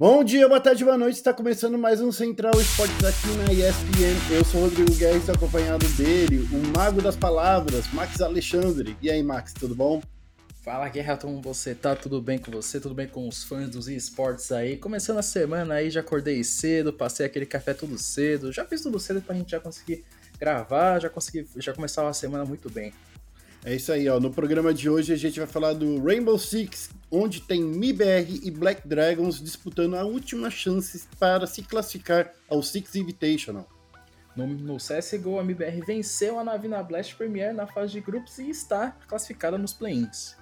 Bom dia, boa tarde, boa noite. Está começando mais um Central Esportes aqui na ESPN. Eu sou o Rodrigo Guerra, acompanhado dele, o mago das palavras, Max Alexandre. E aí, Max, tudo bom? Fala, Guerra, como você tá? Tudo bem com você? Tudo bem com os fãs dos esportes aí? Começando a semana aí, já acordei cedo, passei aquele café tudo cedo, já fiz tudo cedo pra gente já conseguir gravar, já consegui já começar a semana muito bem. É isso aí, ó. No programa de hoje a gente vai falar do Rainbow Six, onde tem MIBR e Black Dragons disputando a última chance para se classificar ao Six Invitational. No, no CSGO, a MIBR venceu a Navina Blast Premier na fase de grupos e está classificada nos play-ins.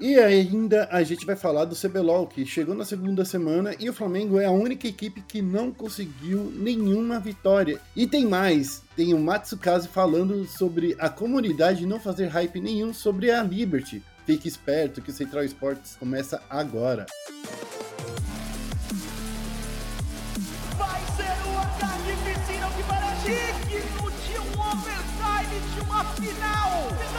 E ainda a gente vai falar do CBLOL, que chegou na segunda semana e o Flamengo é a única equipe que não conseguiu nenhuma vitória. E tem mais, tem o Matsukaze falando sobre a comunidade não fazer hype nenhum sobre a Liberty. Fique esperto que o Central Esportes começa agora. Vai ser uma tarde piscina que parece digno de um overtime de uma final.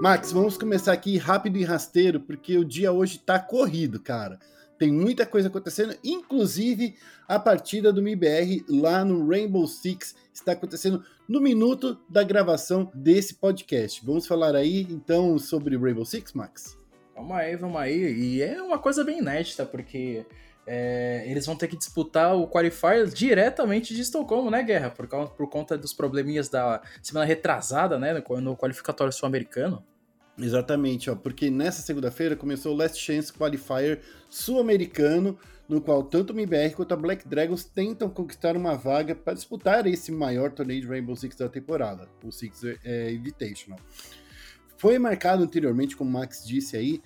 Max, vamos começar aqui rápido e rasteiro, porque o dia hoje tá corrido, cara. Tem muita coisa acontecendo, inclusive a partida do MIBR lá no Rainbow Six está acontecendo no minuto da gravação desse podcast. Vamos falar aí então sobre Rainbow Six, Max? Vamos aí, vamos aí. E é uma coisa bem inédita, porque é, eles vão ter que disputar o Qualifier diretamente de Estocolmo, né, Guerra? Por, por conta dos probleminhas da semana retrasada, né, no, no qualificatório sul-americano. Exatamente, ó, porque nessa segunda-feira começou o Last Chance Qualifier sul-americano, no qual tanto o MBR quanto a Black Dragons tentam conquistar uma vaga para disputar esse maior torneio de Rainbow Six da temporada, o Six é, Invitational. Foi marcado anteriormente, como o Max disse aí,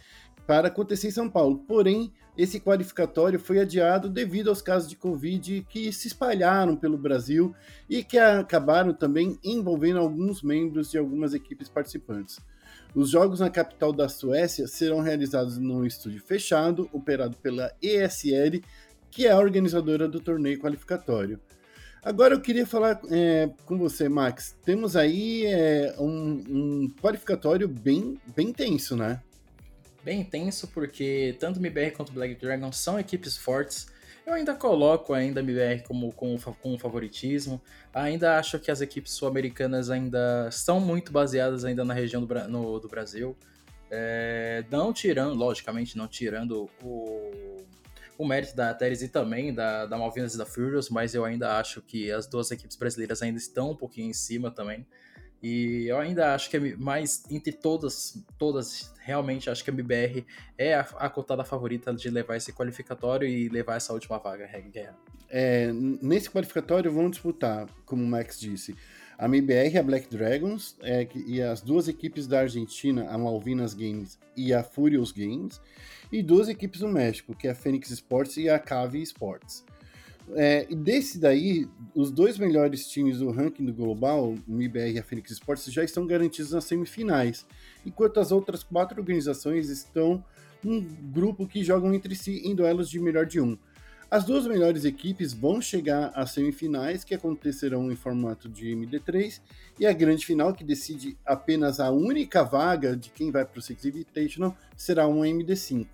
para acontecer em São Paulo, porém esse qualificatório foi adiado devido aos casos de Covid que se espalharam pelo Brasil e que acabaram também envolvendo alguns membros de algumas equipes participantes. Os jogos na capital da Suécia serão realizados num estúdio fechado, operado pela ESL, que é a organizadora do torneio qualificatório. Agora eu queria falar é, com você, Max. Temos aí é, um, um qualificatório bem, bem tenso, né? Bem intenso, porque tanto MBR quanto Black Dragon são equipes fortes. Eu ainda coloco ainda MBR como com, com favoritismo. Ainda acho que as equipes sul-americanas ainda são muito baseadas ainda na região do, no, do Brasil. É, não tirando, logicamente, não tirando o, o mérito da Teres e também da, da Malvinas e da Furious, mas eu ainda acho que as duas equipes brasileiras ainda estão um pouquinho em cima também. E eu ainda acho que é mais entre todas, todas, realmente acho que a MBR é a, a cotada favorita de levar esse qualificatório e levar essa última vaga, Guerra. É, nesse qualificatório vão disputar, como o Max disse, a MBR, a Black Dragons é, e as duas equipes da Argentina, a Malvinas Games e a Furious Games, e duas equipes do México, que é a Phoenix Sports e a Cave Sports. É, e desse daí, os dois melhores times do ranking do global, o MIBR e a Phoenix Sports, já estão garantidos nas semifinais, enquanto as outras quatro organizações estão num grupo que jogam entre si em duelos de melhor de um. As duas melhores equipes vão chegar às semifinais, que acontecerão em formato de MD3, e a grande final, que decide apenas a única vaga de quem vai para o Six Invitational, será uma MD5.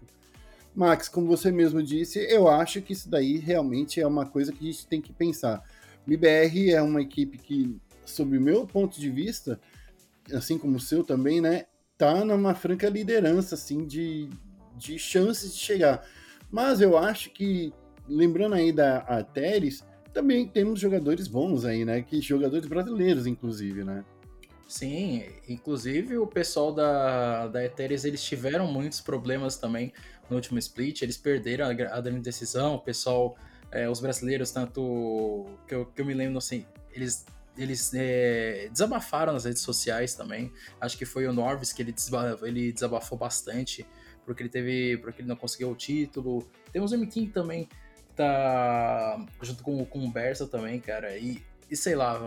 Max, como você mesmo disse, eu acho que isso daí realmente é uma coisa que a gente tem que pensar. O MBR é uma equipe que, sob o meu ponto de vista, assim como o seu também, né, tá numa franca liderança, assim, de, de chances de chegar. Mas eu acho que, lembrando aí da Ateres, também temos jogadores bons aí, né, que jogadores brasileiros, inclusive, né. Sim, inclusive o pessoal da, da Eteres, eles tiveram muitos problemas também no último split, eles perderam a, a grande decisão, o pessoal, é, os brasileiros, tanto que eu, que eu me lembro assim, eles eles é, desabafaram nas redes sociais também. Acho que foi o Norvis que ele, desabafou, ele desabafou bastante, porque ele teve. porque ele não conseguiu o título. Temos o M. também, que tá junto com, com o Bersa também, cara. E, e sei lá,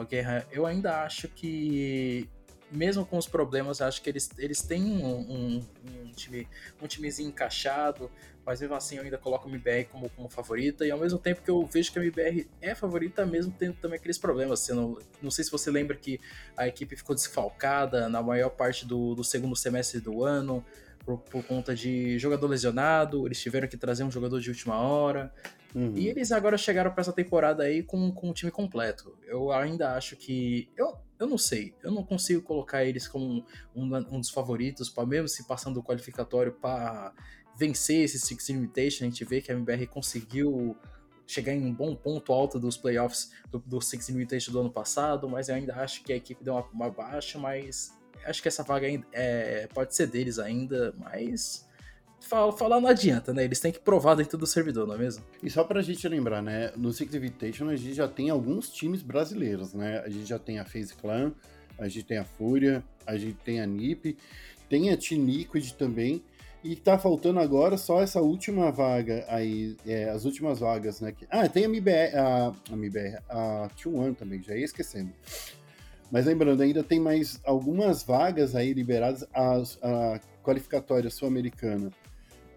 eu ainda acho que mesmo com os problemas, acho que eles, eles têm um, um, um, time, um timezinho encaixado, mas mesmo assim eu ainda coloco a MBR como, como favorita, e ao mesmo tempo que eu vejo que a MBR é favorita, mesmo tendo também aqueles problemas. Você não, não sei se você lembra que a equipe ficou desfalcada na maior parte do, do segundo semestre do ano, por, por, conta de jogador lesionado, eles tiveram que trazer um jogador de última hora. Uhum. E eles agora chegaram para essa temporada aí com, com o time completo. Eu ainda acho que. Eu, eu não sei, eu não consigo colocar eles como um, um dos favoritos, para mesmo se passando o qualificatório para vencer esse Six Invitation. A gente vê que a MBR conseguiu chegar em um bom ponto alto dos playoffs do, do Six Invitation do ano passado, mas eu ainda acho que a equipe deu uma, uma baixa, mas acho que essa vaga é, pode ser deles ainda, mas falar não adianta, né? Eles têm que provar dentro do servidor, não é mesmo? E só pra gente lembrar, né? No Six Invitation a gente já tem alguns times brasileiros, né? A gente já tem a FaZe Clan, a gente tem a Fúria, a gente tem a NiP, tem a Team Liquid também. E tá faltando agora só essa última vaga aí, é, as últimas vagas, né? Ah, tem a MBR, a, a MBR, a T1 também, já ia esquecendo. Mas lembrando, ainda tem mais algumas vagas aí liberadas. A, a qualificatória sul-americana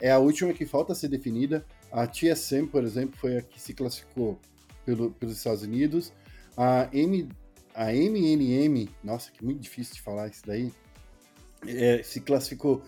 é a última que falta ser definida. A TSM, por exemplo, foi a que se classificou pelo, pelos Estados Unidos. A, M, a MNM, nossa, que muito difícil de falar isso daí, é, se classificou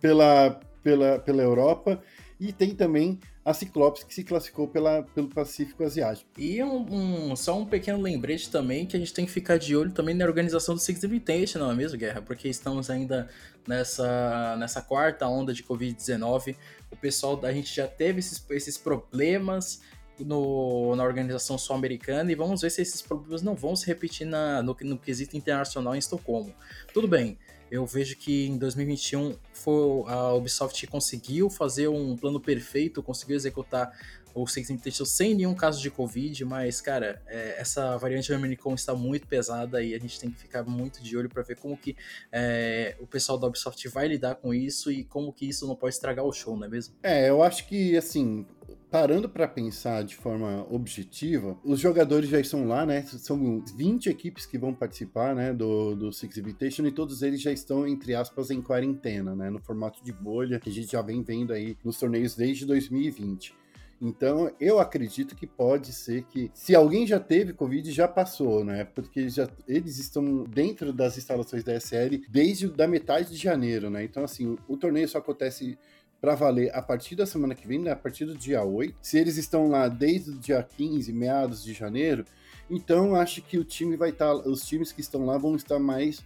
pela, pela, pela Europa. E tem também a Ciclopes, que se classificou pela, pelo Pacífico Asiático. E um, um, só um pequeno lembrete também, que a gente tem que ficar de olho também na organização do Six Invitation, não é mesmo, Guerra? Porque estamos ainda nessa, nessa quarta onda de Covid-19. O pessoal, a gente já teve esses, esses problemas no, na organização sul-americana e vamos ver se esses problemas não vão se repetir na, no, no quesito internacional em Estocolmo. Tudo bem, eu vejo que em 2021 foi, a Ubisoft conseguiu fazer um plano perfeito, conseguiu executar o Six sem nenhum caso de Covid, mas, cara, é, essa variante Omicron está muito pesada e a gente tem que ficar muito de olho para ver como que é, o pessoal da Ubisoft vai lidar com isso e como que isso não pode estragar o show, não é mesmo? É, eu acho que, assim, parando para pensar de forma objetiva, os jogadores já estão lá, né? São 20 equipes que vão participar, né, do, do Six Invitation e todos eles já estão, entre aspas, em quarentena, né, no formato de bolha que a gente já vem vendo aí nos torneios desde 2020. Então, eu acredito que pode ser que, se alguém já teve Covid, já passou, né? Porque já, eles estão dentro das instalações da SL desde da metade de janeiro, né? Então, assim, o, o torneio só acontece para valer a partir da semana que vem, né, a partir do dia 8. Se eles estão lá desde o dia 15, meados de janeiro, então acho que o time vai estar, tá, os times que estão lá vão estar mais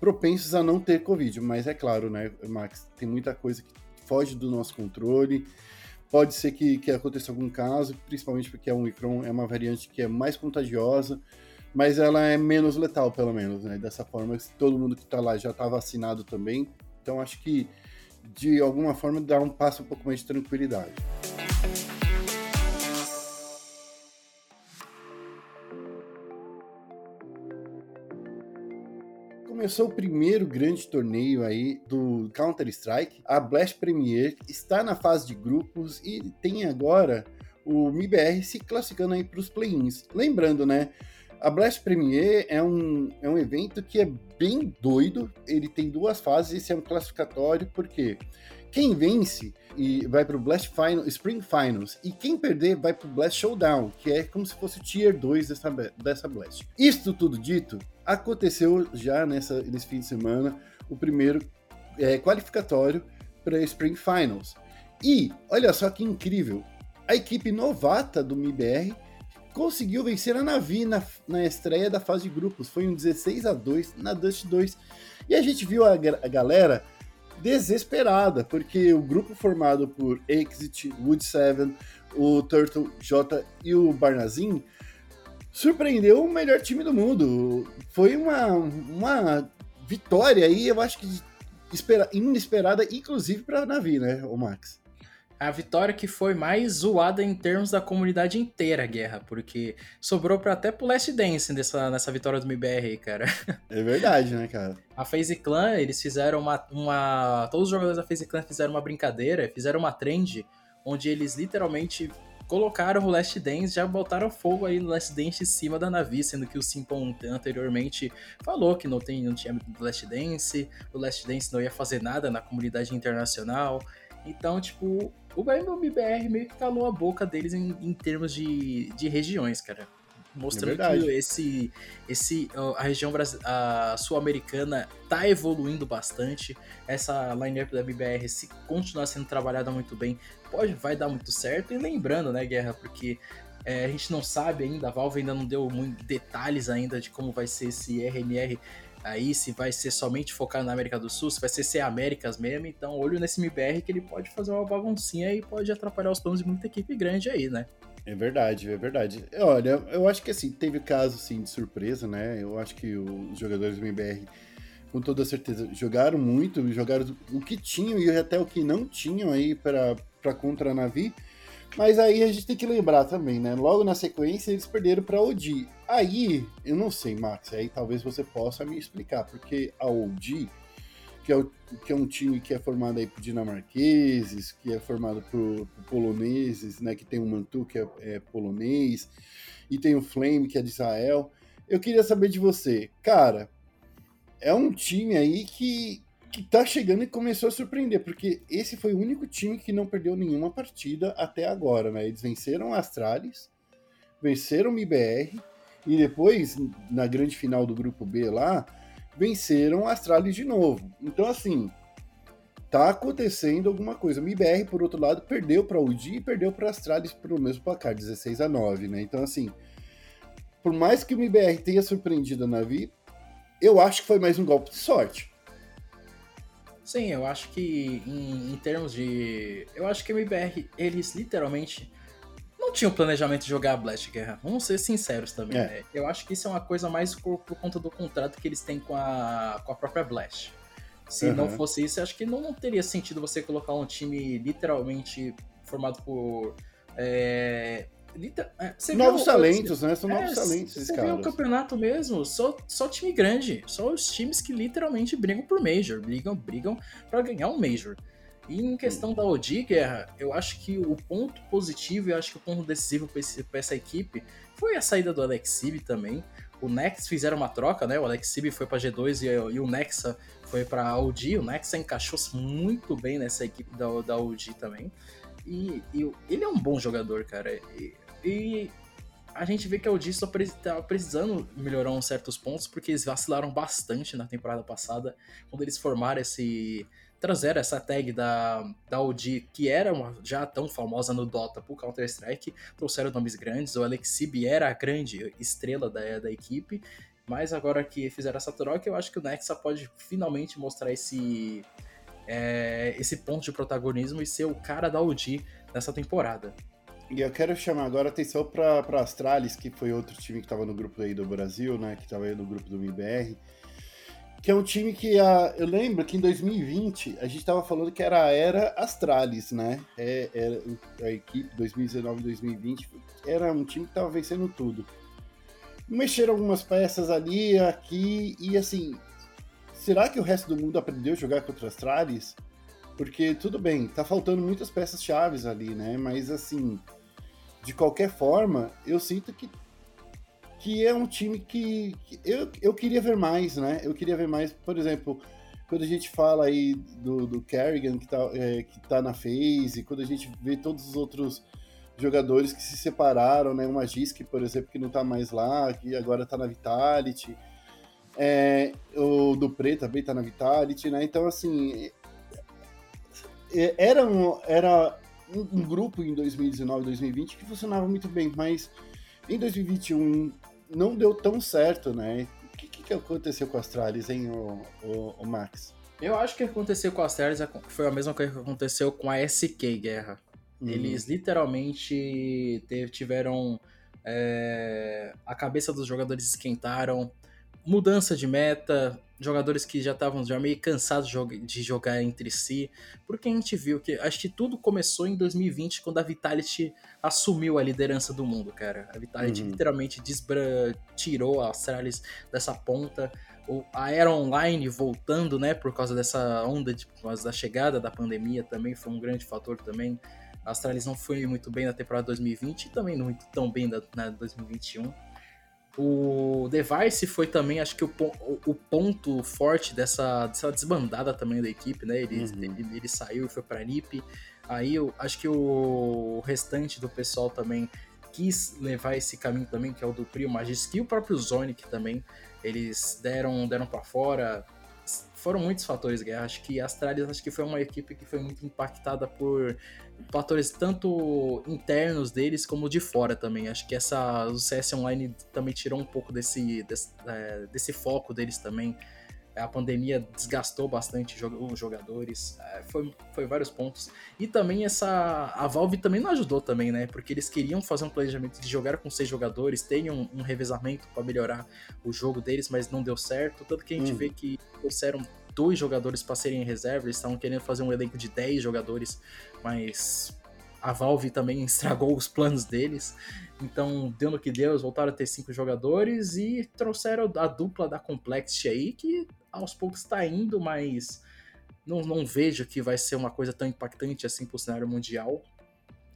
propensos a não ter Covid. Mas é claro, né, Max, tem muita coisa que foge do nosso controle. Pode ser que, que aconteça algum caso, principalmente porque a Omicron é uma variante que é mais contagiosa, mas ela é menos letal, pelo menos, né? Dessa forma, todo mundo que está lá já está vacinado também. Então acho que de alguma forma, dar um passo um pouco mais de tranquilidade. começou o primeiro grande torneio aí do Counter-Strike. A Blast Premier está na fase de grupos e tem agora o MIBR se classificando aí para os play-ins. Lembrando, né? A Blast Premier é um, é um evento que é bem doido. Ele tem duas fases. Esse é um classificatório, porque quem vence e vai para o Blast Final, Spring Finals, e quem perder vai para o Blast Showdown, que é como se fosse o Tier 2 dessa, dessa Blast. Isto tudo dito, aconteceu já nessa, nesse fim de semana o primeiro é, qualificatório para Spring Finals. E olha só que incrível, a equipe novata do MIBR conseguiu vencer a Navi na, na estreia da fase de grupos. Foi um 16 a 2 na Dust 2. E a gente viu a, a galera desesperada, porque o grupo formado por Exit, Wood 7, o Turtle J e o Barnazin surpreendeu o melhor time do mundo. Foi uma, uma vitória aí, eu acho que inesperada, inclusive para a Navi, né, o Max? A vitória que foi mais zoada em termos da comunidade inteira, a guerra, porque sobrou para até pro Last Dance nessa, nessa vitória do MBR aí, cara. É verdade, né, cara? A FaZe Clan, eles fizeram uma, uma... Todos os jogadores da FaZe Clan fizeram uma brincadeira, fizeram uma trend, onde eles literalmente colocaram o Last Dance, já botaram fogo aí no Last Dance em cima da Navi, sendo que o Simpon anteriormente falou que não, tem, não tinha Last Dance, o Last Dance não ia fazer nada na comunidade internacional. Então, tipo, o BR meio que calou a boca deles em, em termos de, de regiões, cara. Mostrando É que esse, esse, a região a sul-americana tá evoluindo bastante. Essa lineup da BBR, se continuar sendo trabalhada muito bem, pode, vai dar muito certo. E lembrando, né, Guerra, porque é, a gente não sabe ainda, a Valve ainda não deu muitos detalhes ainda de como vai ser esse RMR aí, se vai ser somente focado na América do Sul, se vai ser ser Américas mesmo. Então, olho nesse MBR que ele pode fazer uma baguncinha e pode atrapalhar os planos de muita equipe grande aí, né? É verdade, é verdade. Olha, eu acho que assim, teve caso assim, de surpresa, né? Eu acho que os jogadores do MBR, com toda certeza, jogaram muito, jogaram o que tinham e até o que não tinham aí para contra a Navi. Mas aí a gente tem que lembrar também, né? Logo na sequência eles perderam para OG. Aí, eu não sei, Max, aí talvez você possa me explicar, porque a OG, que é, o, que é um time que é formado aí por dinamarqueses, que é formado por, por poloneses, né? Que tem o Mantu, que é, é, polonês, e tem o Flame, que é de Israel. Eu queria saber de você, cara, é um time aí que, que tá chegando e começou a surpreender, porque esse foi o único time que não perdeu nenhuma partida até agora, né? Eles venceram a Astralis, venceram o MBR, e depois, na grande final do grupo B lá, venceram a Astralis de novo. Então, assim, tá acontecendo alguma coisa. O MBR, por outro lado, perdeu para o UD e perdeu para a Astralis pelo mesmo placar, 16 a 9, né? Então, assim, por mais que o MBR tenha surpreendido a Navi, eu acho que foi mais um golpe de sorte. Sim, eu acho que em, em termos de. Eu acho que o MBR, eles literalmente não tinham planejamento de jogar a Blast Guerra. Vamos ser sinceros também. É. Né? Eu acho que isso é uma coisa mais por, por, conta do contrato que eles têm com a, com a própria Blast. Se uhum. não fosse isso, eu acho que não, não, teria sentido você colocar um time literalmente formado por. É, liter, é, novos talentos, né? São novos é, talentos. Você vê o campeonato mesmo, só, só time grande. Só os times que literalmente brigam por Major. Brigam, brigam para ganhar um Major. E em questão da OG, Guerra, eu acho que o ponto positivo e acho que o ponto decisivo para essa equipe foi a saída do Alex Sib também. O Nex fizeram uma troca, né? O Alex Sib foi para G2 e, e, o Nexa foi para OG. O Nexa encaixou-se muito bem nessa equipe da, da OG também. E, e, ele é um bom jogador, cara. E, e a gente vê que a OG está precisando melhorar uns certos pontos, porque eles vacilaram bastante na temporada passada, quando eles formaram esse, trazer essa tag da, da OG, que era uma, já tão famosa no Dota por Counter-Strike, trouxeram nomes grandes, o Alexib era a grande estrela da, da equipe, mas agora que fizeram essa troca, eu acho que o Nexa pode finalmente mostrar esse, é, esse ponto de protagonismo e ser o cara da OG nessa temporada. E eu quero chamar agora a atenção para Astralis, que foi outro time que estava no grupo aí do Brasil, né, que estava aí no grupo do MIBR, que é um time que a, eu lembro que em 2020 a gente estava falando que era a era Astralis, né? É, era a equipe 2019-2020 era um time que estava vencendo tudo. Mexeram algumas peças ali, aqui e assim, será que o resto do mundo aprendeu a jogar contra Astralis? Porque tudo bem, tá faltando muitas peças chaves ali, né? Mas assim, de qualquer forma, eu sinto que que é um time que, que, eu, eu queria ver mais, né? Eu queria ver mais, por exemplo, quando a gente fala aí do, do Kerrigan que tá, é, que tá na phase, quando a gente vê todos os outros jogadores que se separaram, né? O Magisk, por exemplo, que não tá mais lá, que agora tá na Vitality. É, o Dupré também tá na Vitality, né? Então, assim, é, era um, era um, um grupo em 2019, 2020 que funcionava muito bem, mas em 2021 não deu tão certo, né? O que, que aconteceu com a Astralis, hein, o, o, o, Max? Eu acho que aconteceu com a Astralis foi a mesma coisa que aconteceu com a SK Guerra. Hum. Eles literalmente tiveram. É, a cabeça dos jogadores esquentaram, mudança de meta, jogadores que já estavam já meio cansados de jogar entre si, porque a gente viu que acho que tudo começou em 2020 quando a Vitality assumiu a liderança do mundo, cara. A Vitality uhum. literalmente desbra tirou a Astralis dessa ponta. A Era Online voltando, né, por causa dessa onda, de, por causa da chegada da pandemia também foi um grande fator também. A Astralis não foi muito bem na temporada 2020 e também não muito tão bem na, na 2021. O Device foi também, acho que o, o ponto forte dessa, dessa desbandada também da equipe, né? Ele, uhum. ele, ele, saiu e foi pra NiP. Aí eu acho que o restante do pessoal também quis levar esse caminho também, que é o do Prio Magisk e o próprio Zonic também. Eles deram, deram para fora. Foram muitos fatores, Guerra. Acho que a Astralis acho que foi uma equipe que foi muito impactada por fatores tanto internos deles como de fora também. Acho que essa o CS Online também tirou um pouco desse, desse, é, desse foco deles também. A pandemia desgastou bastante os jogadores, é, foi, foi vários pontos. E também essa. A Valve também não ajudou também, né? Porque eles queriam fazer um planejamento de jogar com seis jogadores, terem um, um revezamento para melhorar o jogo deles, mas não deu certo. Tanto que a gente hum. vê que trouxeram dois jogadores para serem em reserva, eles estavam querendo fazer um elenco de 10 jogadores, mas a Valve também estragou os planos deles. Então, deu no que deu, eles voltaram a ter cinco jogadores e trouxeram a dupla da Complexity aí, que aos poucos está indo, mas não, não vejo que vai ser uma coisa tão impactante assim pro cenário mundial.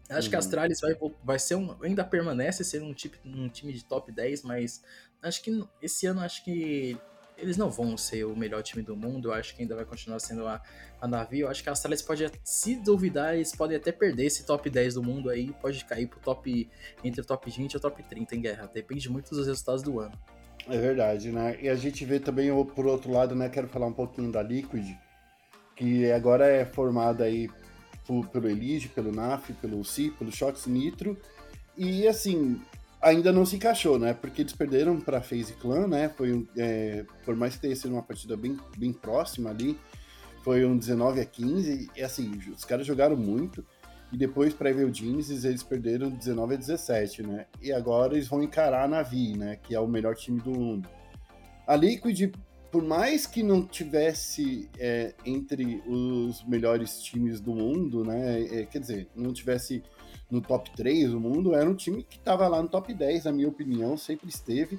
Acho uhum. que a Astralis vai, vai ser um, ainda permanece sendo um, tipo, um time de top 10, mas acho que esse ano acho que eles não vão ser o melhor time do mundo, eu acho que ainda vai continuar sendo a, a Navi. Eu acho que a Astralis pode, se duvidar, eles podem até perder esse top 10 do mundo aí, pode cair pro top entre o top 20 e o top 30 em guerra. Depende muito dos resultados do ano. É verdade, né? E a gente vê também, por outro lado, né? Quero falar um pouquinho da Liquid, que agora é formada aí pelo Elige, pelo NAF, pelo CI, pelo Shox Nitro. E assim, ainda não se encaixou, né? Porque eles perderam para FaZe Clan, né? Foi é, por mais que tenha sido uma partida bem, bem próxima ali, foi um 19 a 15 e assim, os caras jogaram muito. E depois para Evil Genesis eles perderam 19 a 17, né? E agora eles vão encarar a Navi, né, que é o melhor time do mundo. A Liquid, por mais que não tivesse é, entre os melhores times do mundo, né, é, quer dizer, não tivesse no top 3 do mundo, era um time que estava lá no top 10, na minha opinião, sempre esteve.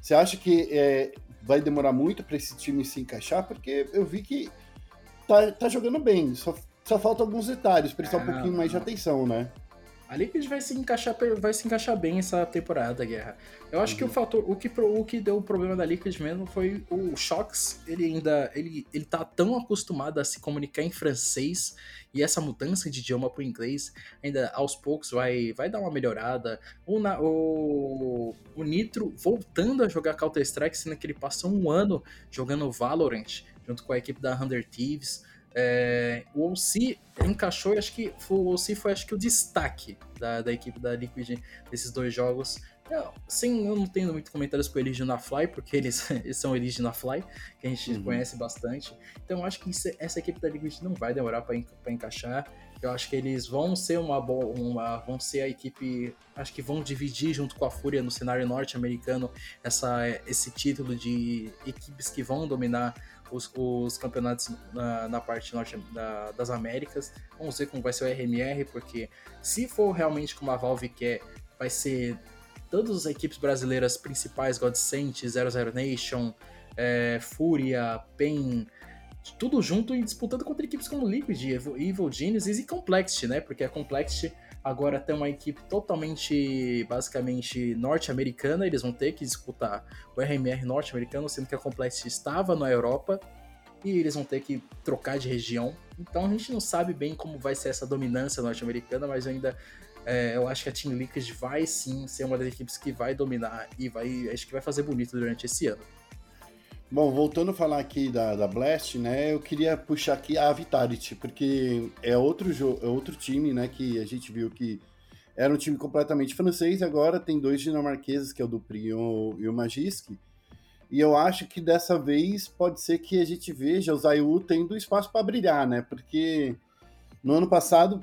Você acha que é, vai demorar muito para esse time se encaixar? Porque eu vi que tá, tá jogando bem, só, só falta alguns detalhes, prestar um ah, pouquinho mais de atenção, né? A Liquid vai se encaixar, vai se encaixar bem essa temporada, Guerra. Eu acho uhum. que o uhum. fator, o que, o que deu o problema da Liquid mesmo foi o Shox. Ele ainda, ele, ele tá tão acostumado a se comunicar em francês e essa mudança de idioma pro inglês ainda aos poucos vai, vai dar uma melhorada. O, na, o, o Nitro voltando a jogar Counter Strike, sendo que ele passou um ano jogando Valorant junto com a equipe da Hunter Thieves. É, o OC encaixou e acho que foi, o OC foi acho que o destaque da, da equipe da Liquid nesses dois jogos. Eu, sim, eu não tenho muito comentários com eles na Fly, porque eles, eles são eles na Fly, que a gente uhum. conhece bastante. Então eu acho que isso, essa equipe da Liquid não vai demorar para encaixar. Eu acho que eles vão ser uma boa, uma, vão ser a equipe, acho que vão dividir junto com a Fúria no cenário norte-americano esse título de equipes que vão dominar os, os campeonatos na, na, parte norte da, das Américas. Vamos ver como vai ser o RMR, porque se for realmente como a Valve quer, vai ser todas as equipes brasileiras principais, Godsent, 00 Nation, é, Fúria, PEN, tudo junto e disputando contra equipes como Liquid, Evil Genesis e Complexity, né? Porque a Complexity agora tem uma equipe totalmente, basicamente, norte-americana, eles vão ter que disputar o RMR norte-americano, sendo que a Complexity estava na Europa, e eles vão ter que trocar de região. Então a gente não sabe bem como vai ser essa dominância norte-americana, mas ainda é, eu acho que a Team Liquid vai sim ser uma das equipes que vai dominar e vai, acho que vai fazer bonito durante esse ano. Bom, voltando a falar aqui da, da Blast, né, eu queria puxar aqui a Vitality, porque é outro, é outro time, né, que a gente viu que era um time completamente francês e agora tem dois dinamarqueses, que é o Dupri e o, e o Magisk, e eu acho que dessa vez pode ser que a gente veja o Zayu tendo espaço para brilhar, né, porque no ano passado,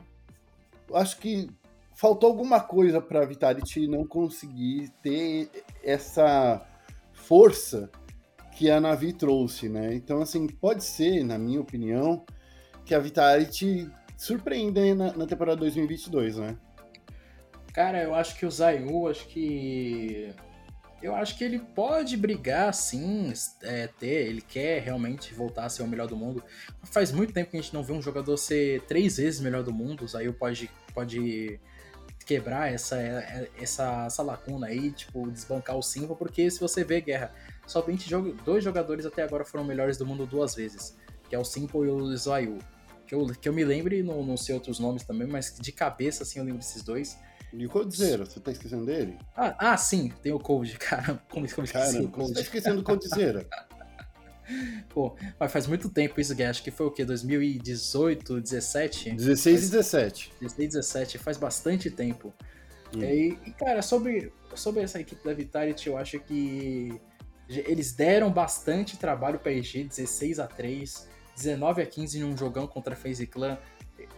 acho que faltou alguma coisa para a Vitality não conseguir ter essa força que a Navi trouxe, né? Então, assim, pode ser, na minha opinião, que a Vitality surpreenda na, na temporada 2022, né? Cara, eu acho que o Zayu, acho que eu acho que ele pode brigar, sim, é, ter, ele quer realmente voltar a ser o melhor do mundo. Faz muito tempo que a gente não vê um jogador ser três vezes melhor do mundo, o Zayu pode, pode quebrar essa, essa, essa lacuna aí, tipo, desbancar o Simba, porque se você vê, Guerra, somente dois jogadores até agora foram melhores do mundo duas vezes, que é o Simple e o Zayu. Que eu, que eu me lembre, não, não sei outros nomes também, mas de cabeça, assim, eu lembro desses dois. E o Coldzera, você tá esquecendo dele? Ah, ah sim, tem o Cold, cara. Como, como esqueci o Cold? Você tá esquecendo do Coldzera. Pô, mas faz muito tempo isso, Gui. Acho que foi o quê? 2018, 17? 16 e 17. 16 e 17, faz bastante tempo. Hum. E, e, cara, sobre, sobre essa equipe da Vitality, eu acho que eles deram bastante trabalho pra EG, 16 a 3 19 a 15 num jogão contra a FaZe Clan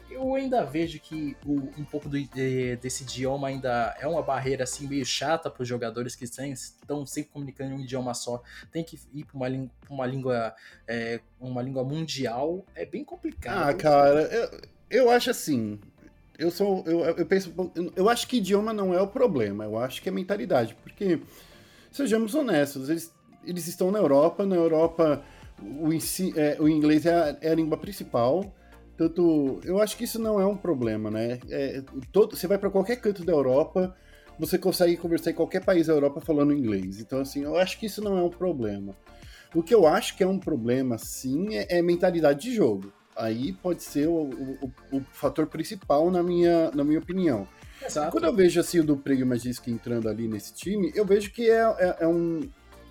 eu ainda vejo que o, um pouco do, de, desse idioma ainda é uma barreira assim meio chata para os jogadores que estão sempre comunicando em um idioma só. Tem que ir para uma, uma língua é, uma língua mundial. É bem complicado. Ah, cara, eu, eu acho assim. Eu sou, eu, eu penso, eu acho que idioma não é o problema. Eu acho que é mentalidade, porque sejamos honestos, eles, eles estão na Europa. Na Europa, o, é, o inglês é a, é a língua principal. Tanto, eu acho que isso não é um problema, né? É, todo, você vai para qualquer canto da Europa, você consegue conversar em qualquer país da Europa falando inglês. Então, assim, eu acho que isso não é um problema. O que eu acho que é um problema, sim, é, é mentalidade de jogo. Aí pode ser o, o, o, fator principal, na minha, na minha opinião. Exato. Quando eu vejo assim, o do Prego Magisk entrando ali nesse time, eu vejo que é, é, é um.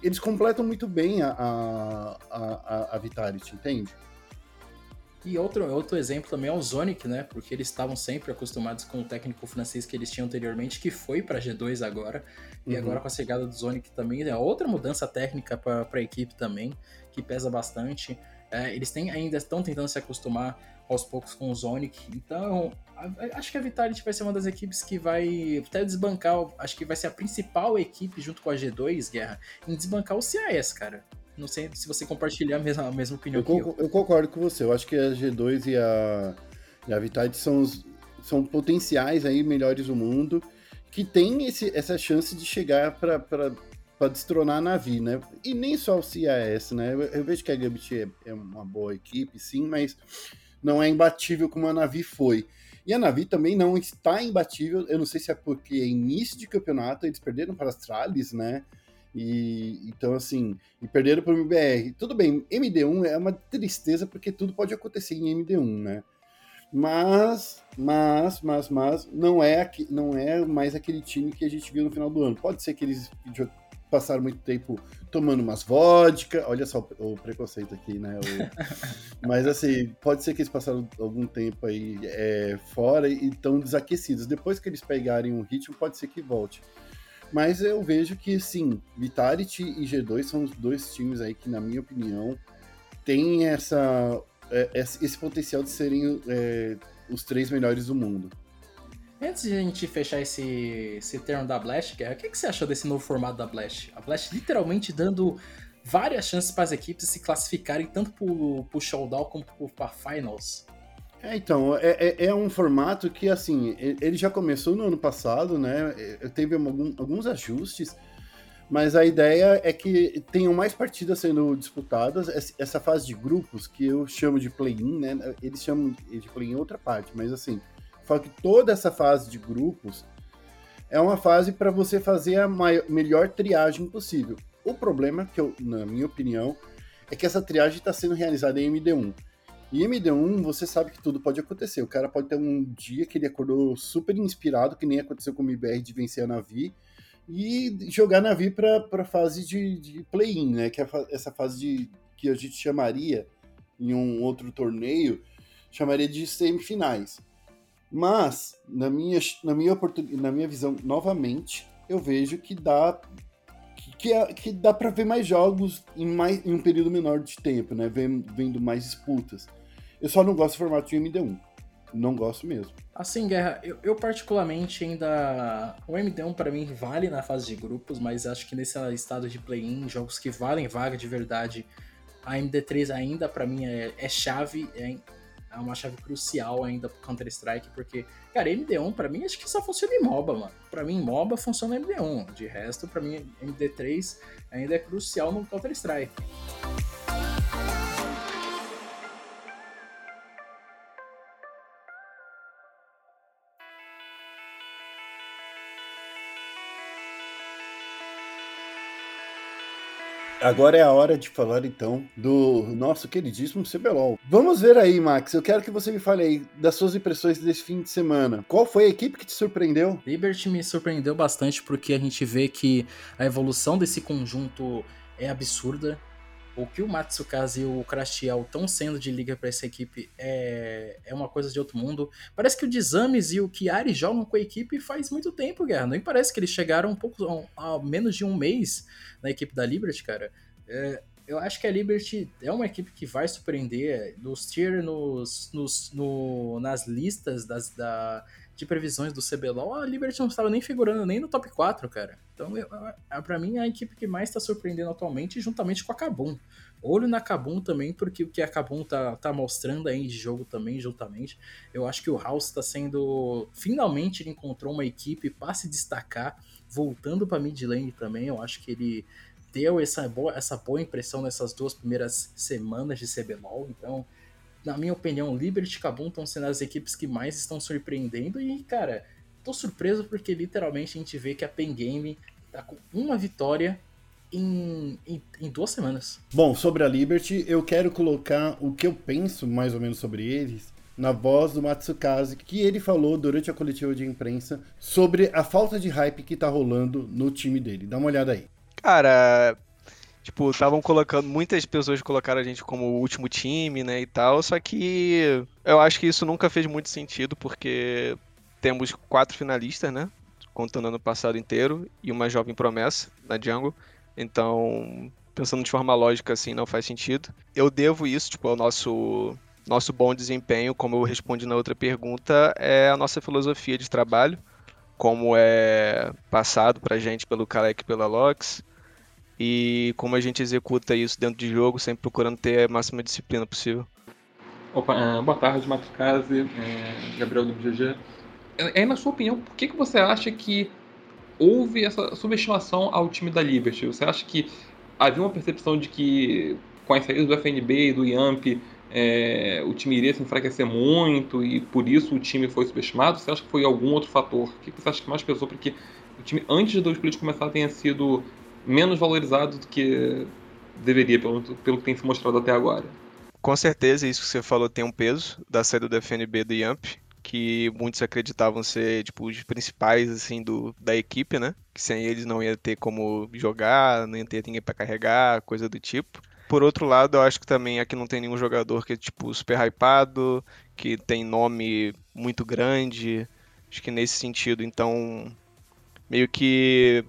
Eles completam muito bem a, a, a, a Vitality, entende? E outro, outro exemplo também é o Zonic, né? Porque eles estavam sempre acostumados com o técnico francês que eles tinham anteriormente, que foi para G2 agora. E uhum. agora com a chegada do Zonic também, é outra mudança técnica para a equipe também, que pesa bastante. É, eles têm, ainda estão tentando se acostumar aos poucos com o Zonic. Então, acho que a Vitality vai ser uma das equipes que vai até desbancar. Acho que vai ser a principal equipe junto com a G2, Guerra, em desbancar o CAS, cara. Não sei se você compartilha a mesma, a mesma opinião eu que eu. Eu concordo com você. Eu acho que a G2 e a, e a Vitality são, os, são potenciais aí melhores do mundo que tem esse, essa chance de chegar para destronar a Navi, né? E nem só o CAS, né? Eu, eu vejo que a Gambit é, é, uma boa equipe, sim, mas não é imbatível como a Navi foi. E a Navi também não está imbatível. Eu não sei se é porque é início de campeonato, eles perderam para as Trales, né? E então, assim, e perderam para o MBR. Tudo bem, MD1 é uma tristeza porque tudo pode acontecer em MD1, né? Mas, mas, mas, mas, não é, não é mais aquele time que a gente viu no final do ano. Pode ser que eles passaram muito tempo tomando umas vodka, olha só o, preconceito aqui, né? O, mas assim, pode ser que eles passaram algum tempo aí é, fora e estão desaquecidos. Depois que eles pegarem um ritmo, pode ser que volte. Mas eu vejo que, sim, Vitality e G2 são os dois times aí que, na minha opinião, têm essa, é, esse potencial de serem é, os três melhores do mundo. Antes de a gente fechar esse, esse termo da Blast, o que, que você achou desse novo formato da Blast? A Blast literalmente dando várias chances para as equipes se classificarem tanto para o Showdown como para Finals. É, então, é, é, é, um formato que, assim, ele já começou no ano passado, né? Teve algum, alguns ajustes, mas a ideia é que tenham mais partidas sendo disputadas. Essa fase de grupos, que eu chamo de play-in, né? Eles chamam de play-in outra parte, mas assim, falo que toda essa fase de grupos é uma fase para você fazer a maior, melhor triagem possível. O problema, que eu, na minha opinião, é que essa triagem está sendo realizada em MD1. E MD1, você sabe que tudo pode acontecer. O cara pode ter um dia que ele acordou super inspirado, que nem aconteceu com o MBR de vencer a Navi, e jogar a Navi para a fase de, de play-in, né? Que é essa fase de, que a gente chamaria, em um outro torneio, chamaria de semifinais. Mas, na minha, na minha, oportun... na minha visão, novamente, eu vejo que dá que, é, que dá para ver mais jogos em, mais, em um período menor de tempo, né? Vendo, mais disputas. Eu só não gosto do formato de MD1. Não gosto mesmo. Assim, Guerra, eu, eu particularmente ainda. O MD1 para mim vale na fase de grupos, mas acho que nesse estado de play-in, jogos que valem vaga de verdade, a MD3 ainda para mim é, é chave. É, é uma chave crucial ainda pro Counter-Strike, porque, cara, MD1 pra mim acho que só funciona em MOBA, mano. Pra mim, MOBA funciona MD1. De resto, pra mim, MD3 ainda é crucial no Counter-Strike. Agora é a hora de falar então do nosso queridíssimo CBLOL. Vamos ver aí, Max. Eu quero que você me fale aí das suas impressões desse fim de semana. Qual foi a equipe que te surpreendeu? Liberty me surpreendeu bastante porque a gente vê que a evolução desse conjunto é absurda. O que o Matsukaze e o Crashtiel estão sendo de liga para essa equipe é, é uma coisa de outro mundo. Parece que o Dizames e o Chiari jogam com a equipe faz muito tempo, Guerra. Nem parece que eles chegaram um pouco a, menos de um mês na equipe da Liberty, cara. É, eu acho que a Liberty é uma equipe que vai surpreender nos tier, nos, nos, no, nas listas das, da, de previsões do CBLOL, a Liberty não estava nem figurando nem no top 4, cara. Então, para mim, é a equipe que mais está surpreendendo atualmente, juntamente com a Kabum. Olho na Kabum também, porque o que a Kabum tá, tá mostrando aí de jogo também, juntamente. Eu acho que o House está sendo. Finalmente ele encontrou uma equipe para se destacar, voltando para mid lane também. Eu acho que ele deu essa boa, essa boa impressão nessas duas primeiras semanas de CBLOL. Então, na minha opinião, Liberty e Kabum estão sendo as equipes que mais estão surpreendendo. E, cara, tô surpreso porque literalmente a gente vê que a Pen Game tá com uma vitória em, em, em, duas semanas. Bom, sobre a Liberty, eu quero colocar o que eu penso mais ou menos sobre eles na voz do Matsukaze, que ele falou durante a coletiva de imprensa sobre a falta de hype que tá rolando no time dele. Dá uma olhada aí. Cara, tipo, estavam colocando, muitas pessoas colocaram a gente como o último time, né, e tal, só que eu acho que isso nunca fez muito sentido, porque temos quatro finalistas, né, contando ano passado inteiro, e uma jovem promessa na Jungle, então, pensando de forma lógica, assim, não faz sentido. Eu devo isso, tipo, ao nosso, nosso bom desempenho, como eu respondi na outra pergunta, é a nossa filosofia de trabalho, como é passado pra gente pelo Kalec e pela Lox, e como a gente executa isso dentro de jogo, sempre procurando ter a máxima disciplina possível. Opa, uh, boa tarde, Matsukaze, é, Gabriel do GG. É, na sua opinião, por que, que você acha que houve essa subestimação ao time da Liberty? Você acha que havia uma percepção de que com as saídas do FNB e do Yamp é, o time iria se enfraquecer muito e por isso o time foi subestimado? Você acha que foi algum outro fator? O que você acha que mais pesou para que o time, antes do split começar, tenha sido menos valorizado do que deveria, pelo, pelo que tem se mostrado até agora. Com certeza, isso que você falou tem um peso da saída do FNB do Yamp, que muitos acreditavam ser tipo os principais assim do da equipe, né? Que sem eles não ia ter como jogar, não ia ter ninguém para carregar, coisa do tipo. Por outro lado, eu acho que também aqui não tem nenhum jogador que é tipo super hypado, que tem nome muito grande. Acho que nesse sentido, então meio que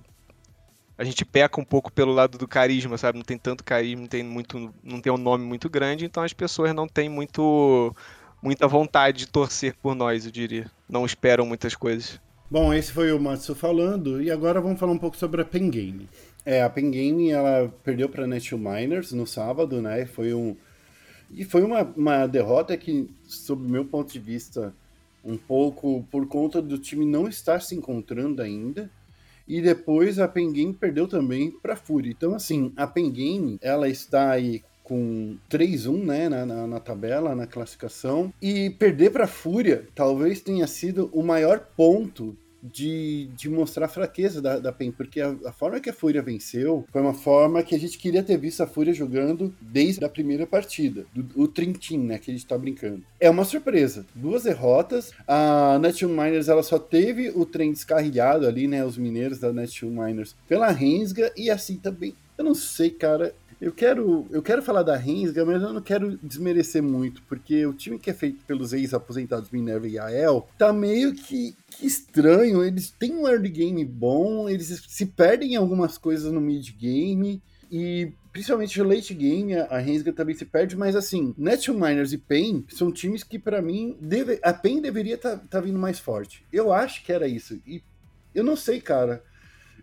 a gente peca um pouco pelo lado do carisma, sabe? Não tem tanto carisma, não tem muito, não tem um nome muito grande, então as pessoas não têm muito muita vontade de torcer por nós, eu diria. Não esperam muitas coisas. Bom, esse foi o Matsu falando, e agora vamos falar um pouco sobre a Pen Game. É, a Pen Game, ela perdeu para Nation Miners no sábado, né? Foi um e foi uma, uma derrota que, sob meu ponto de vista, um pouco por conta do time não estar se encontrando ainda. E depois a Pen Game perdeu também para Fúria. Então, assim, a Pen Game, ela está aí com 3-1 né, na, na, na, tabela, na classificação. E perder para Fúria talvez tenha sido o maior ponto de, de mostrar a fraqueza da, da PEN, porque a, a, forma que a Fúria venceu foi uma forma que a gente queria ter visto a Fúria jogando desde a primeira partida, do, o Trintin, né, que a gente tá brincando. É uma surpresa, duas derrotas, a Nation Miners ela só teve o trem descarrilhado ali, né, os mineiros da Nation Miners pela Rensga, e assim também, eu não sei, cara, eu quero, eu quero falar da Rensga, mas eu não quero desmerecer muito, porque o time que é feito pelos ex-aposentados Minerva e Ael tá meio que, que, estranho. Eles têm um early game bom, eles se perdem em algumas coisas no mid game, e principalmente no late game, a Rensga também se perde, mas assim, Natural Miners e Pain são times que para mim, deve, a Pain deveria estar tá, tá vindo mais forte. Eu acho que era isso, e eu não sei, cara.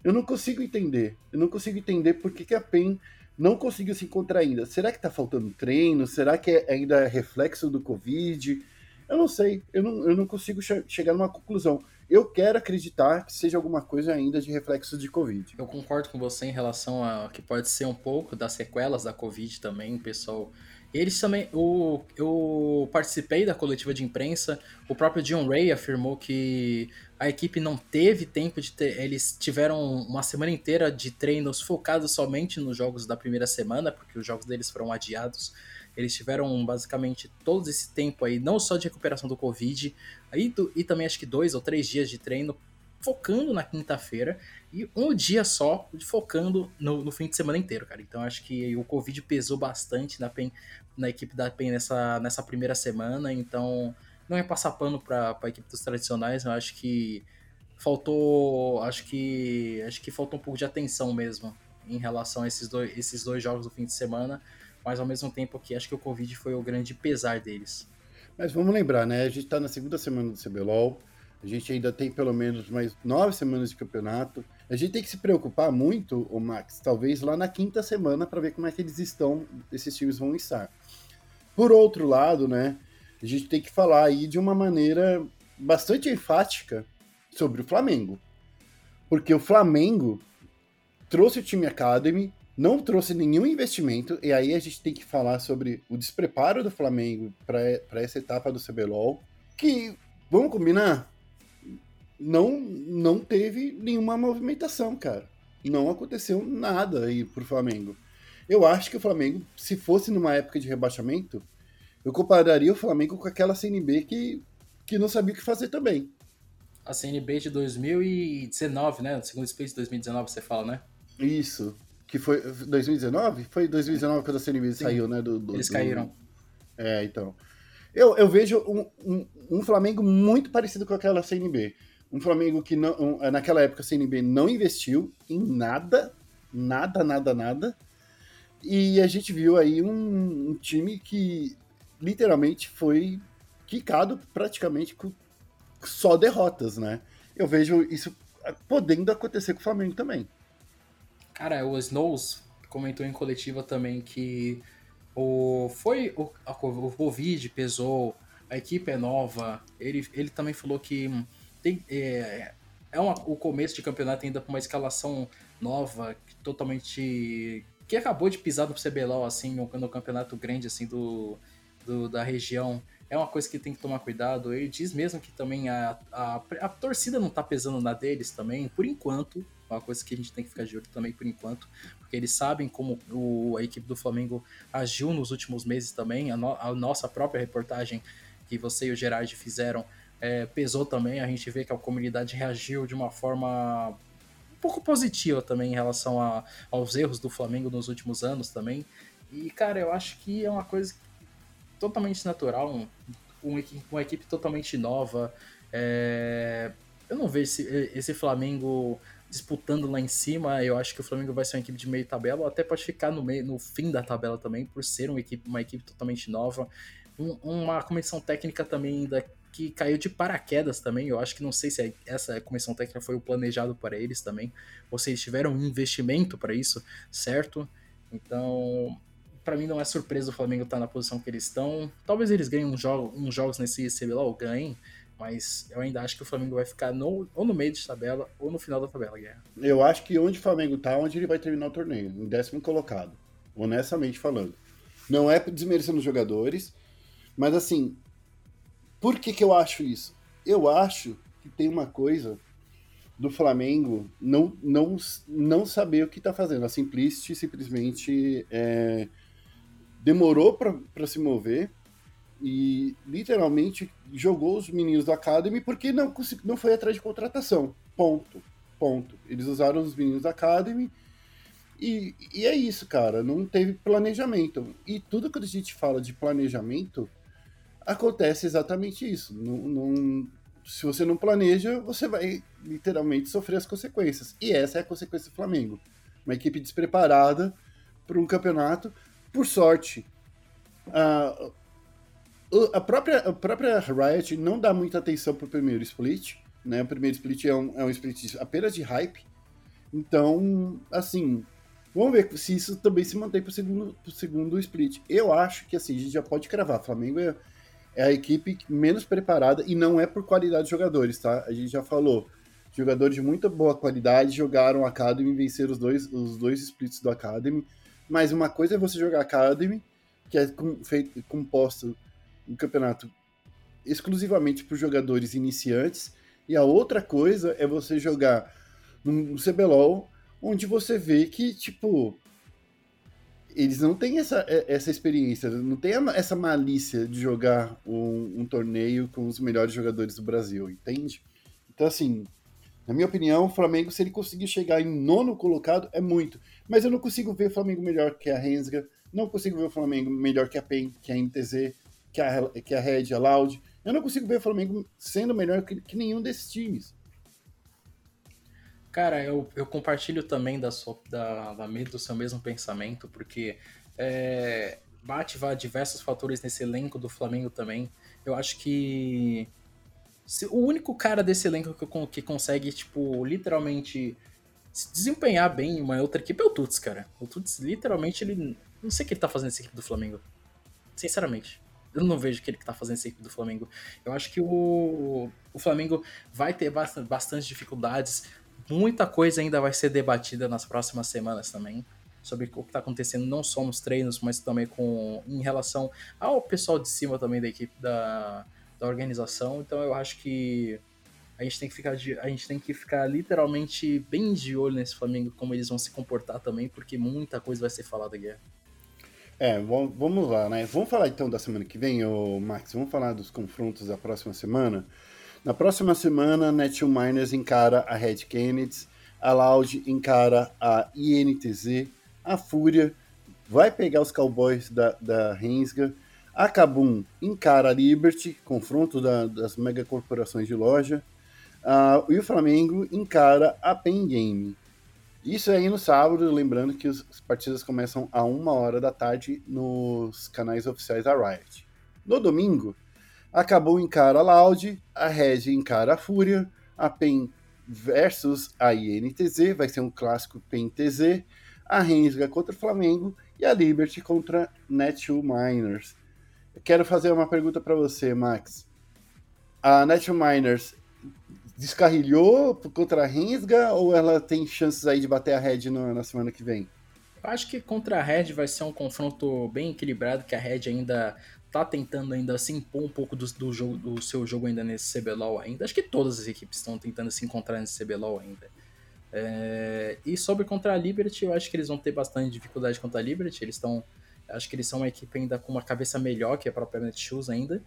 Eu não consigo entender. Eu não consigo entender por que, a PEN não conseguiu se encontrar ainda. Será que tá faltando treino? Será que é ainda reflexo do Covid? Eu não sei, eu não, eu não consigo che chegar numa conclusão. Eu quero acreditar que seja alguma coisa ainda de reflexo de Covid. Eu concordo com você em relação a que pode ser um pouco das sequelas da Covid também, pessoal. Eles também. O, eu participei da coletiva de imprensa. O próprio John Ray afirmou que a equipe não teve tempo de ter. Eles tiveram uma semana inteira de treinos focados somente nos jogos da primeira semana, porque os jogos deles foram adiados. Eles tiveram basicamente todo esse tempo aí, não só de recuperação do Covid, aí, e também acho que dois ou três dias de treino focando na quinta-feira e um dia só focando no, no, fim de semana inteiro, cara. Então acho que o Covid pesou bastante na, PEN, na equipe da PEN nessa, nessa primeira semana. Então não é passar pano para a equipe dos tradicionais, eu acho que faltou. Acho que. Acho que faltou um pouco de atenção mesmo em relação a esses dois, esses dois jogos do fim de semana mas ao mesmo tempo que acho que o Covid foi o grande pesar deles. Mas vamos lembrar, né? A gente está na segunda semana do CBLOL, a gente ainda tem pelo menos mais nove semanas de campeonato. A gente tem que se preocupar muito, o Max, talvez lá na quinta semana, para ver como é que eles estão, esses times vão estar. Por outro lado, né? A gente tem que falar aí de uma maneira bastante enfática sobre o Flamengo. Porque o Flamengo trouxe o time Academy, não trouxe nenhum investimento, e aí a gente tem que falar sobre o despreparo do Flamengo para essa etapa do CBLOL, que, vamos combinar, não, não teve nenhuma movimentação, cara. Não aconteceu nada aí pro Flamengo. Eu acho que o Flamengo, se fosse numa época de rebaixamento, eu compararia o Flamengo com aquela CNB que, que não sabia o que fazer também. A CNB de 2019, né? O segundo Space de 2019, você fala, né? Isso que foi 2019? Foi 2019 quando a CNB Sim, saiu, né? Do, do eles do... caíram. É, então. Eu, eu vejo um, um, um, Flamengo muito parecido com aquela CNB. Um Flamengo que não, um, naquela época a CNB não investiu em nada, nada, nada, nada. E a gente viu aí um, um time que literalmente foi quicado praticamente com só derrotas, né? Eu vejo isso podendo acontecer com o Flamengo também. Cara, o Snows comentou em coletiva também que o, foi o, o Covid pesou, a equipe é nova. Ele, ele também falou que tem, é, é uma, o começo de campeonato ainda com uma escalação nova, totalmente. que acabou de pisar no CBLOL, assim, no, no campeonato grande, assim, do, do, da região. É uma coisa que tem que tomar cuidado. Ele diz mesmo que também a, a, a torcida não tá pesando na deles também, por enquanto uma coisa que a gente tem que ficar de olho também por enquanto, porque eles sabem como o, a equipe do Flamengo agiu nos últimos meses também, a, no, a nossa própria reportagem que você e o Gerard fizeram é, pesou também, a gente vê que a comunidade reagiu de uma forma um pouco positiva também em relação a, aos erros do Flamengo nos últimos anos também, e cara, eu acho que é uma coisa totalmente natural, um, um, uma equipe totalmente nova, é, eu não vejo esse, esse Flamengo disputando lá em cima. Eu acho que o Flamengo vai ser uma equipe de meio tabela, ou até pode ficar no, meio, no fim da tabela também, por ser uma equipe, uma equipe totalmente nova. Um, uma comissão técnica também ainda que caiu de paraquedas também. Eu acho que não sei se é, essa comissão técnica foi o planejado para eles também, ou se eles tiveram um investimento para isso, certo? Então, para mim não é surpresa o Flamengo estar tá na posição que eles estão. Talvez eles ganhem uns, jogo, uns jogos nesse CBLOL, ganhem, mas eu ainda acho que o Flamengo vai ficar no, ou no meio de tabela ou no final da tabela, Guerra. Eu acho que onde o Flamengo tá, onde ele vai terminar o torneio, em décimo colocado. Honestamente falando. Não é desmerecendo os jogadores, mas assim, por que, que eu acho isso? Eu acho que tem uma coisa do Flamengo não, não, não saber o que tá fazendo. A Simplicity simplesmente é, demorou para se mover e literalmente jogou os meninos do Academy porque não, não foi atrás de contratação. Ponto. Ponto. Eles usaram os meninos da Academy e, e é isso, cara. Não teve planejamento. E tudo que a gente fala de planejamento acontece exatamente isso. Não, não, se você não planeja, você vai literalmente sofrer as consequências. E essa é a consequência do Flamengo. Uma equipe despreparada para um campeonato. Por sorte, uh, a própria, a própria Riot não dá muita atenção pro primeiro split, né? O primeiro split é um, é um split apenas de hype. Então, assim, Vamos ver se isso também se mantém para o segundo, pro segundo split. Eu acho que assim, a gente já pode cravar. Flamengo é, é a equipe menos preparada e não é por qualidade de jogadores, tá? A gente já falou. Jogadores de muita boa qualidade jogaram Academy e venceram os dois, os dois splits do Academy. Mas uma coisa é você jogar Academy, que é com, feito, composto um campeonato exclusivamente por jogadores iniciantes, e a outra coisa é você jogar no CBLOL, onde você vê que, tipo, eles não têm essa, é, essa experiência, não tem essa malícia de jogar um, um, torneio com os melhores jogadores do Brasil, entende? Então, assim, na minha opinião, o Flamengo, se ele conseguir chegar em nono colocado, é muito. Mas eu não consigo ver o Flamengo melhor que a Rensga, não consigo ver o Flamengo melhor que a PEN, que a NTZ, que a, que a Red, a Loud. Eu não consigo ver o Flamengo sendo melhor que, que nenhum desses times. Cara, eu, eu compartilho também da sua, da, da, do seu mesmo pensamento, porque é, bate diversos fatores nesse elenco do Flamengo também. Eu acho que o único cara desse elenco que, que consegue, tipo, literalmente se desempenhar bem em uma outra equipe é o Tuts, cara. O Tuts, literalmente, ele. Não sei o que ele tá fazendo nessa equipe do Flamengo. Sinceramente. Eu não vejo que ele tá fazendo essa equipe do Flamengo. Eu acho que o, o Flamengo vai ter bastante, dificuldades. Muita coisa ainda vai ser debatida nas próximas semanas também. Sobre o que está acontecendo, não só nos treinos, mas também com em relação ao pessoal de cima também da equipe da, da organização. Então eu acho que a gente tem que ficar de, a gente tem que ficar literalmente bem de olho nesse Flamengo como eles vão se comportar também, porque muita coisa vai ser falada guerra. É, vamos lá, né? Vamos falar então da semana que vem, ô Max. Vamos falar dos confrontos da próxima semana. Na próxima semana, Netil Miners encara a Red Kennedy, a Loud encara a INTZ, a Fúria vai pegar os Cowboys da, da Rensga, a Kabum encara a Liberty, confronto da, das megacorporações de loja, uh, e o Flamengo encara a Pen Game. Isso aí no sábado, lembrando que as partidas começam a uma hora da tarde nos canais oficiais da Riot. No domingo, acabou encara a Loud, a Red encara a Fúria, a PEN versus a INTZ, vai ser um clássico PEN-TZ, a Rensga contra o Flamengo e a Liberty contra Net2 Miners. Quero fazer uma pergunta para você, Max. A Net2 Miners descarrilhou contra a Rensga ou ela tem chances aí de bater a Red na semana que vem? Eu acho que contra a Red vai ser um confronto bem equilibrado, que a Red ainda tá tentando ainda se impor um pouco do, do, jogo, do seu jogo ainda nesse CBLOL ainda. Acho que todas as equipes estão tentando se encontrar nesse CBLOL ainda. É... E sobre contra a Liberty, eu acho que eles vão ter bastante dificuldade contra a Liberty. Eles estão. Acho que eles são uma equipe ainda com uma cabeça melhor que a própria Netshoes ainda.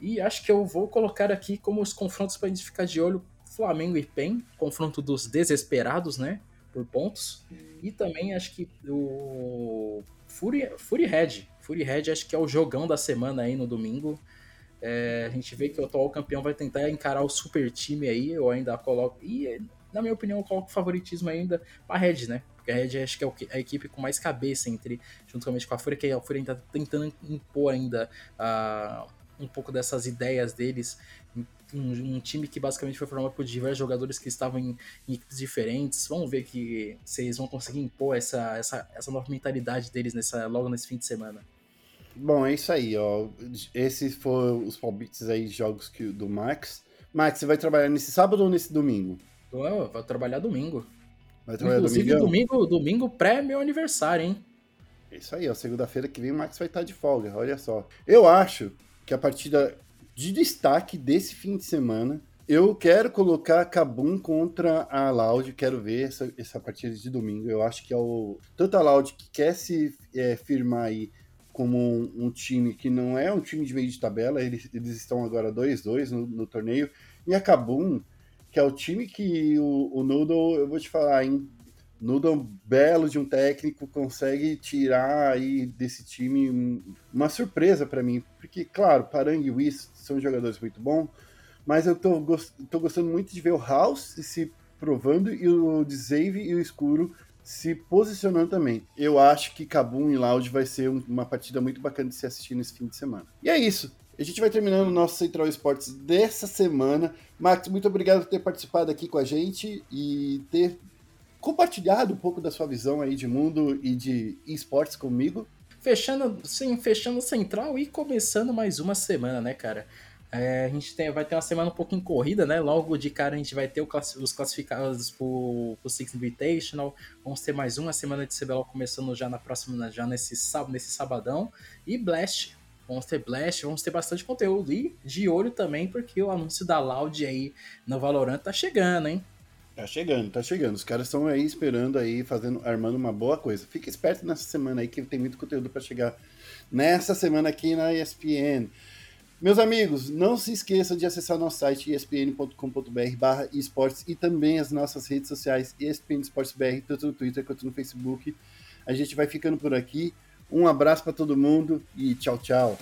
E acho que eu vou colocar aqui como os confrontos para a gente ficar de olho Flamengo e PEN, confronto dos desesperados, né? Por pontos. E também acho que o Fury, Fury Red. Fury Red acho que é o jogão da semana aí no domingo. É, a gente vê que o atual campeão vai tentar encarar o super time aí, eu ainda coloco. E, na minha opinião, eu coloco favoritismo ainda pra Red, né? Porque a Red acho que é a equipe com mais cabeça entre, juntamente com a Fúria, que a Fúria ainda tá tentando impor ainda uh, um pouco dessas ideias deles. Um, um, time que basicamente foi formado por diversos jogadores que estavam em, em, equipes diferentes. Vamos ver que eles vão conseguir impor essa, essa, essa nova mentalidade deles nessa, logo nesse fim de semana. Bom, é isso aí, ó. Esses foram os palpites aí, jogos que, do Max. Max, você vai trabalhar nesse sábado ou nesse domingo? Eu, vou trabalhar domingo. Vai trabalhar Inclusive, domingo, domingo pré meu aniversário, hein? É isso aí, ó. Segunda-feira que vem o Max vai estar de folga, olha só. Eu acho que a partida de destaque desse fim de semana, eu quero colocar Cabum contra a Loud, quero ver essa, essa partida de domingo. Eu acho que é o tanto a Loud que quer se é, firmar aí como um, um, time que não é um time de meio de tabela, eles, eles estão agora 2-2 no, no, torneio, e a Cabum, que é o time que o, o Noodle, eu vou te falar, hein, Nudon belo de um técnico consegue tirar aí desse time uma surpresa para mim, porque claro, Parang e Whis são jogadores muito bons, mas eu tô, tô gostando muito de ver o House se provando e o Dzave e o Escuro se posicionando também. Eu acho que Kabum e Loud vai ser uma partida muito bacana de se assistir nesse fim de semana. E é isso. A gente vai terminando o nosso Central Esportes dessa semana. Max, muito obrigado por ter participado aqui com a gente e ter compartilhado um pouco da sua visão aí de mundo e de esportes comigo. Fechando, sim, fechando central e começando mais uma semana, né, cara? É, a gente tem, vai ter uma semana um pouquinho corrida, né? Logo de cara a gente vai ter os classificados pro, pro Six Invitational. Vamos ter mais uma semana de CBLOL começando já na próxima, já nesse, nesse sabadão. E Blast. Vamos ter Blast, vamos ter bastante conteúdo. E de olho também, porque o anúncio da Loud aí no Valorant tá chegando, hein? Tá chegando, tá chegando. Os caras estão aí esperando aí, fazendo, armando uma boa coisa. Fique esperto nessa semana aí que tem muito conteúdo para chegar nessa semana aqui na ESPN. Meus amigos, não se esqueçam de acessar nosso site espn.com.br barra esportes e também as nossas redes sociais ESPN Esportes BR, tanto no Twitter quanto no Facebook. A gente vai ficando por aqui. Um abraço para todo mundo e tchau, tchau.